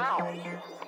Wow.